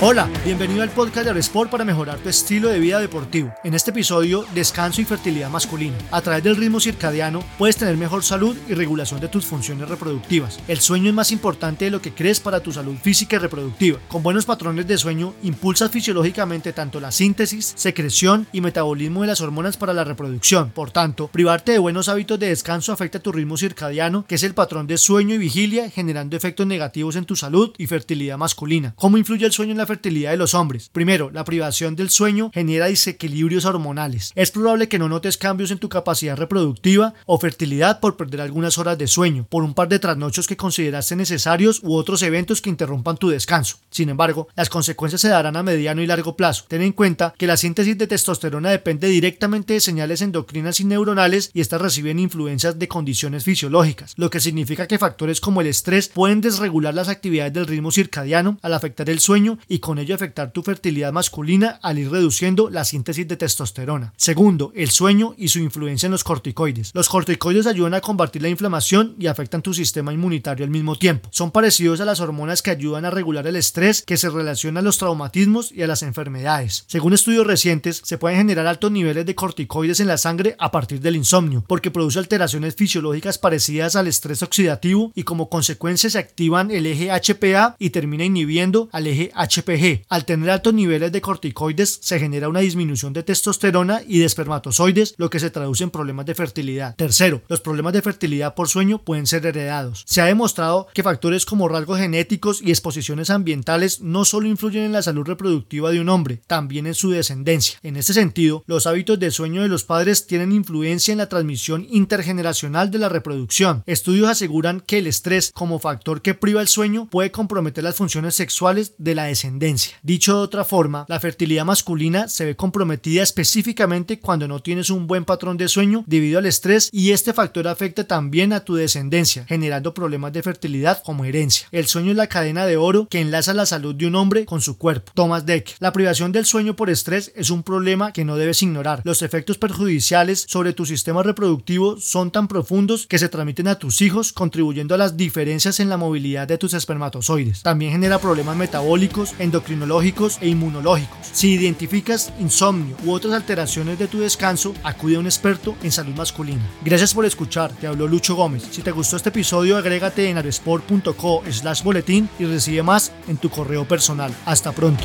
Hola, bienvenido al podcast de Aerosport para mejorar tu estilo de vida deportivo. En este episodio, descanso y fertilidad masculina. A través del ritmo circadiano puedes tener mejor salud y regulación de tus funciones reproductivas. El sueño es más importante de lo que crees para tu salud física y reproductiva. Con buenos patrones de sueño, impulsas fisiológicamente tanto la síntesis, secreción y metabolismo de las hormonas para la reproducción. Por tanto, privarte de buenos hábitos de descanso afecta tu ritmo circadiano, que es el patrón de sueño y vigilia, generando efectos negativos en tu salud y fertilidad masculina. ¿Cómo influye el sueño en la fertilidad de los hombres. Primero, la privación del sueño genera desequilibrios hormonales. Es probable que no notes cambios en tu capacidad reproductiva o fertilidad por perder algunas horas de sueño, por un par de trasnochos que consideraste necesarios u otros eventos que interrumpan tu descanso. Sin embargo, las consecuencias se darán a mediano y largo plazo. Ten en cuenta que la síntesis de testosterona depende directamente de señales endocrinas y neuronales y estas reciben influencias de condiciones fisiológicas, lo que significa que factores como el estrés pueden desregular las actividades del ritmo circadiano al afectar el sueño y con ello afectar tu fertilidad masculina al ir reduciendo la síntesis de testosterona. Segundo, el sueño y su influencia en los corticoides. Los corticoides ayudan a combatir la inflamación y afectan tu sistema inmunitario al mismo tiempo. Son parecidos a las hormonas que ayudan a regular el estrés que se relaciona a los traumatismos y a las enfermedades. Según estudios recientes, se pueden generar altos niveles de corticoides en la sangre a partir del insomnio, porque produce alteraciones fisiológicas parecidas al estrés oxidativo y como consecuencia se activan el eje HPA y termina inhibiendo al eje Al tener altos niveles de corticoides se genera una disminución de testosterona y de espermatozoides, lo que se traduce en problemas de fertilidad. Tercero, los problemas de fertilidad por sueño pueden ser heredados. Se ha demostrado que factores como rasgos genéticos y exposiciones ambientales no solo influyen en la salud reproductiva de un hombre, también en su descendencia. En este sentido, los hábitos de sueño de los padres tienen influencia en la transmisión intergeneracional de la reproducción. Estudios aseguran que el estrés como factor que priva el sueño puede comprometer las funciones sexuales de la Dicho de otra forma, la fertilidad masculina se ve comprometida específicamente cuando no tienes un buen patrón de sueño debido al estrés y este factor afecta también a tu descendencia, generando problemas de fertilidad como herencia. El sueño es la cadena de oro que enlaza la salud de un hombre con su cuerpo. Thomas Deck. La privación del sueño por estrés es un problema que no debes ignorar. Los efectos perjudiciales sobre tu sistema reproductivo son tan profundos que se transmiten a tus hijos, contribuyendo a las diferencias en la movilidad de tus espermatozoides. También genera problemas metabólicos, endocrinológicos e inmunológicos. Si identificas insomnio u otras alteraciones de tu descanso, acude a un experto en salud masculina. Gracias por escuchar, te habló Lucho Gómez. Si te gustó este episodio, agrégate en aresport.co slash boletín y recibe más en tu correo personal. Hasta pronto.